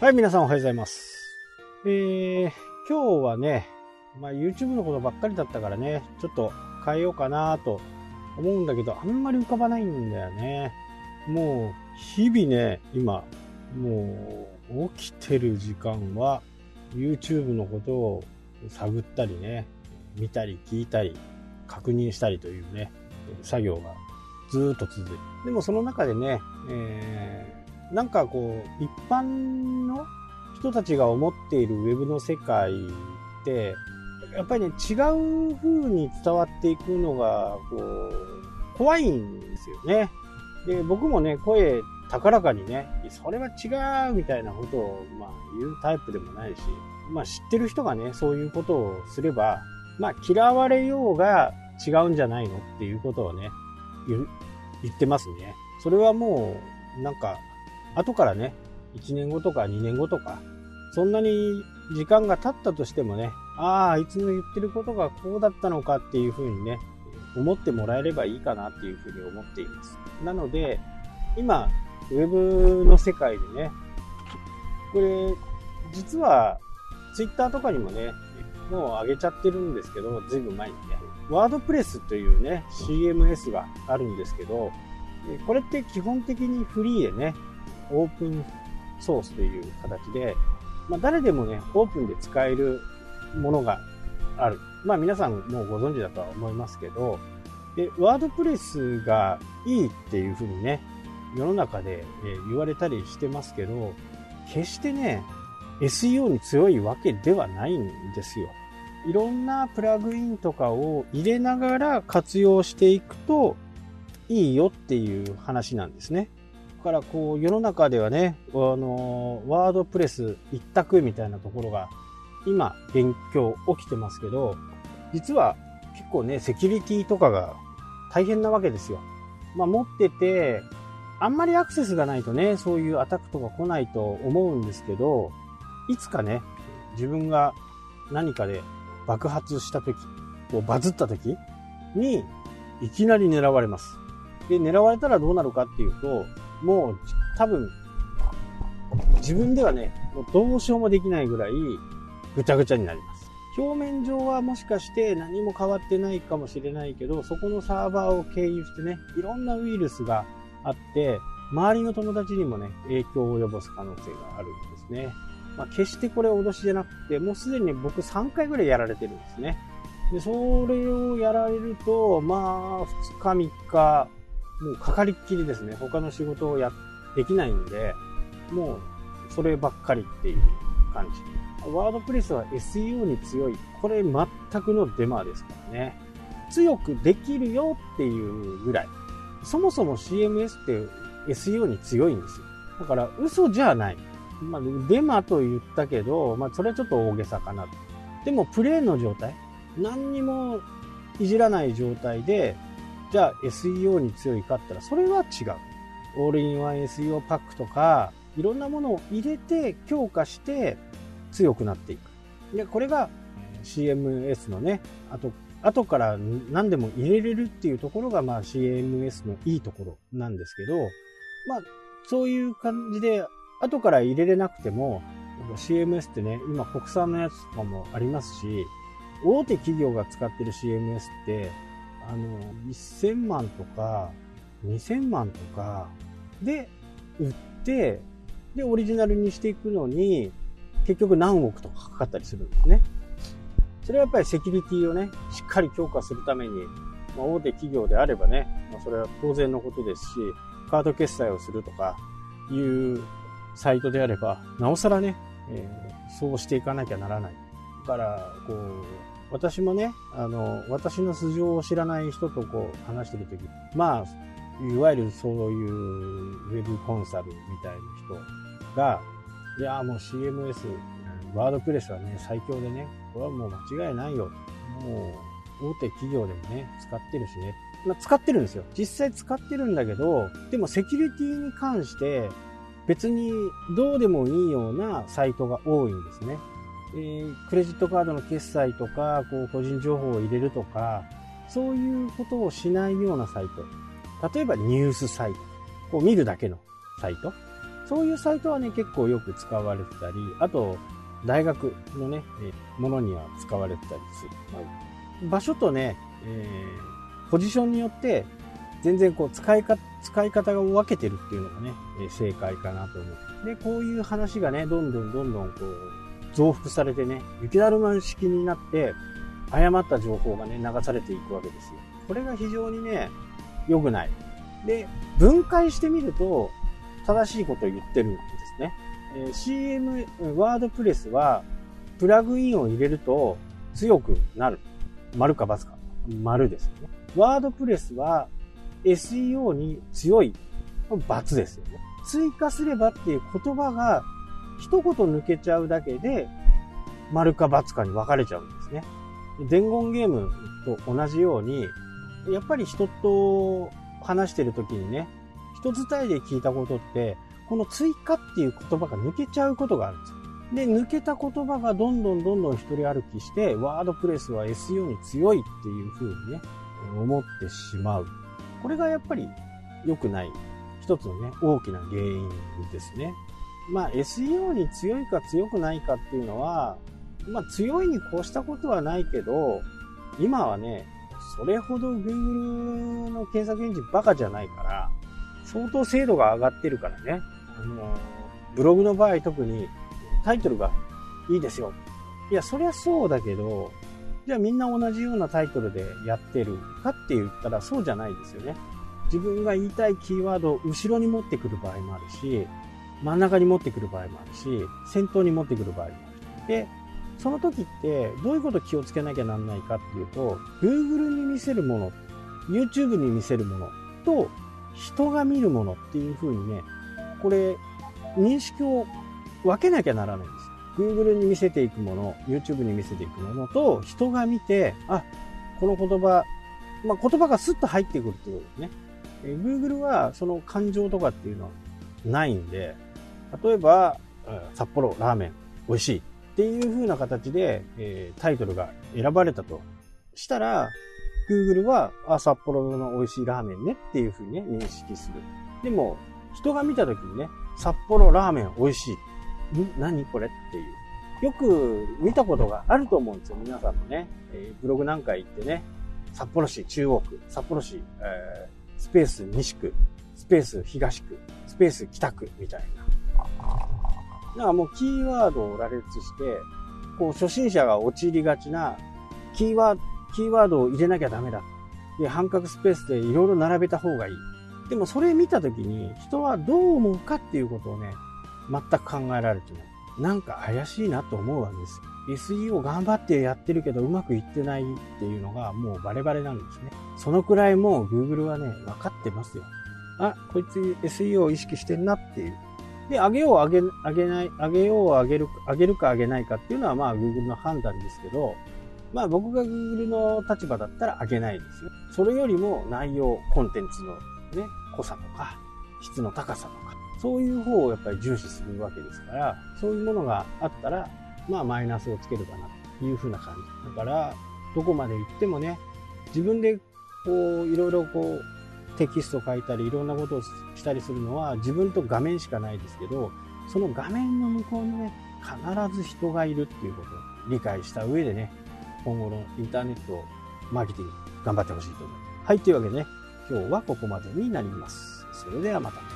はい、皆さんおはようございます。えー、今日はね、まあ、YouTube のことばっかりだったからね、ちょっと変えようかなと思うんだけど、あんまり浮かばないんだよね。もう、日々ね、今、もう、起きてる時間は、YouTube のことを探ったりね、見たり聞いたり、確認したりというね、作業がずっと続いて。でもその中でね、えーなんかこう、一般の人たちが思っているウェブの世界って、やっぱりね、違う風に伝わっていくのが、こう、怖いんですよね。で、僕もね、声高らかにね、それは違うみたいなことを、まあ、言うタイプでもないし、まあ、知ってる人がね、そういうことをすれば、まあ、嫌われようが違うんじゃないのっていうことをね、言言ってますね。それはもう、なんか、後からね、1年後とか2年後とか、そんなに時間が経ったとしてもね、ああ、いつの言ってることがこうだったのかっていうふうにね、思ってもらえればいいかなっていうふうに思っています。なので、今、ウェブの世界でね、これ、実は、ツイッターとかにもね、もう上げちゃってるんですけど、ずいぶん前にね、ワードプレスというね、CMS があるんですけど、これって基本的にフリーでね、オープンソースという形で、まあ、誰でもね、オープンで使えるものがある。まあ皆さんもうご存知だとは思いますけど、で、ワードプレスがいいっていうふうにね、世の中で、言われたりしてますけど、決してね、SEO に強いわけではないんですよ。いろんなプラグインとかを入れながら活用していくといいよっていう話なんですね。からこう世の中ではね、あの、ワードプレス一択みたいなところが今勉強起きてますけど、実は結構ね、セキュリティとかが大変なわけですよ。まあ持ってて、あんまりアクセスがないとね、そういうアタックとか来ないと思うんですけど、いつかね、自分が何かで爆発した時、こうバズった時に、いきなり狙われます。で、狙われたらどうなるかっていうと、もう多分、自分ではね、もうどうしようもできないぐらいぐちゃぐちゃになります。表面上はもしかして何も変わってないかもしれないけど、そこのサーバーを経由してね、いろんなウイルスがあって、周りの友達にもね、影響を及ぼす可能性があるんですね。まあ、決してこれ脅しじゃなくて、もうすでに僕3回ぐらいやられてるんですね。で、それをやられると、まあ、2日3日、もうかかりっきりですね。他の仕事をや、できないんで、もう、そればっかりっていう感じ。ワードプレスは SEO に強い。これ全くのデマですからね。強くできるよっていうぐらい。そもそも CMS って SEO に強いんですよ。だから嘘じゃない。まあ、デマと言ったけど、まあ、それはちょっと大げさかな。でも、プレーンの状態何にもいじらない状態で、じゃあ SEO に強いかって言ったら、それは違う。オールインワン SEO パックとか、いろんなものを入れて強化して強くなっていく。で、これが CMS のね、あと、後から何でも入れれるっていうところが、まあ CMS のいいところなんですけど、まあ、そういう感じで、後から入れれなくても、CMS ってね、今国産のやつとかもありますし、大手企業が使ってる CMS って、あの、1000万とか、2000万とかで売って、で、オリジナルにしていくのに、結局何億とかかかったりするんですね。それはやっぱりセキュリティをね、しっかり強化するために、まあ、大手企業であればね、まあ、それは当然のことですし、カード決済をするとかいうサイトであれば、なおさらね、えー、そうしていかなきゃならない。だから、こう、私もね、あの、私の素性を知らない人とこう話してるとき、まあ、いわゆるそういうウェブコンサルみたいな人が、いや、もう CMS、ワードプレスはね、最強でね、これはもう間違いないよ。もう、大手企業でもね、使ってるしね。まあ、使ってるんですよ。実際使ってるんだけど、でもセキュリティに関して、別にどうでもいいようなサイトが多いんですね。えー、クレジットカードの決済とか、こう、個人情報を入れるとか、そういうことをしないようなサイト。例えばニュースサイト。こう見るだけのサイト。そういうサイトはね、結構よく使われてたり、あと、大学のね、ものには使われてたりする。まあ、場所とね、えー、ポジションによって、全然こう使いか、使い方が分けてるっていうのがね、え正解かなと思う。で、こういう話がね、どんどんどんどんこう、増幅されてね、雪だるま式になって、誤った情報がね、流されていくわけですよ。これが非常にね、良くない。で、分解してみると、正しいことを言ってるんですね。えー、CM、ワードプレスは、プラグインを入れると強くなる。丸か×か。丸ですよね。ワードプレスは SEO に強い。×ですよね。追加すればっていう言葉が一言抜けちゃうだけで、丸か×かに分かれちゃうんですね。伝言ゲームと同じように、やっぱり人と話してる時にね、人伝いで聞いたことって、この追加っていう言葉が抜けちゃうことがあるんですよ。で、抜けた言葉がどんどんどんどん一人歩きして、ワードプレスは SEO に強いっていう風にね、思ってしまう。これがやっぱり良くない一つのね、大きな原因ですね。まあ SEO に強いか強くないかっていうのは、まあ強いに越したことはないけど、今はね、それほど Google の検索エンジンバカじゃないから、相当精度が上がってるからね。あの、ブログの場合特にタイトルがいいですよ。いや、そりゃそうだけど、じゃあみんな同じようなタイトルでやってるかって言ったらそうじゃないですよね。自分が言いたいキーワードを後ろに持ってくる場合もあるし、真ん中に持ってくる場合もあるし、先頭に持ってくる場合もある。で、その時ってどういうこと気をつけなきゃなんないかっていうと、Google に見せるもの、YouTube に見せるものと人が見るものっていう風にね、これ認識を分けなきゃならないんです。Google に見せていくもの、YouTube に見せていくものと人が見て、あ、この言葉、まあ、言葉がスッと入ってくるってことですね。Google はその感情とかっていうのはないんで、例えば、札幌ラーメン美味しいっていう風な形で、えー、タイトルが選ばれたとしたら、Google は、あ、札幌の美味しいラーメンねっていう風にね、認識する。でも、人が見た時にね、札幌ラーメン美味しい。ん？何これっていう。よく見たことがあると思うんですよ。皆さんもね。えー、ブログなんか行ってね、札幌市中央区、札幌市、えースペース西区、スペース東区、スペース北区みたいな。だからもうキーワードを羅列して、こう初心者が陥りがちなキーワード、キーワードを入れなきゃダメだ。で、半角スペースでいろいろ並べた方がいい。でもそれ見たときに人はどう思うかっていうことをね、全く考えられてない。なんか怪しいなと思うわけです。SEO 頑張ってやってるけどうまくいってないっていうのがもうバレバレなんですね。そのくらいもう Google はね、分かってますよ。あ、こいつ SEO を意識してんなっていう。で、上げよう上げ、上げない、上げよう上げる、上げるか上げないかっていうのはまあ Google の判断ですけど、まあ僕が Google の立場だったら上げないですよ。それよりも内容、コンテンツのね、濃さとか、質の高さとか、そういう方をやっぱり重視するわけですから、そういうものがあったら、まあマイナスをつけるかなというふうな感じ。だから、どこまで行ってもね、自分でこう、いろいろこう、テキスト書いたり、いろんなことをしたりするのは自分と画面しかないですけど、その画面の向こうにね、必ず人がいるっていうことを理解した上でね、今後のインターネットマーケティング頑張ってほしいと思います。はい、というわけでね、今日はここまでになります。それではまた。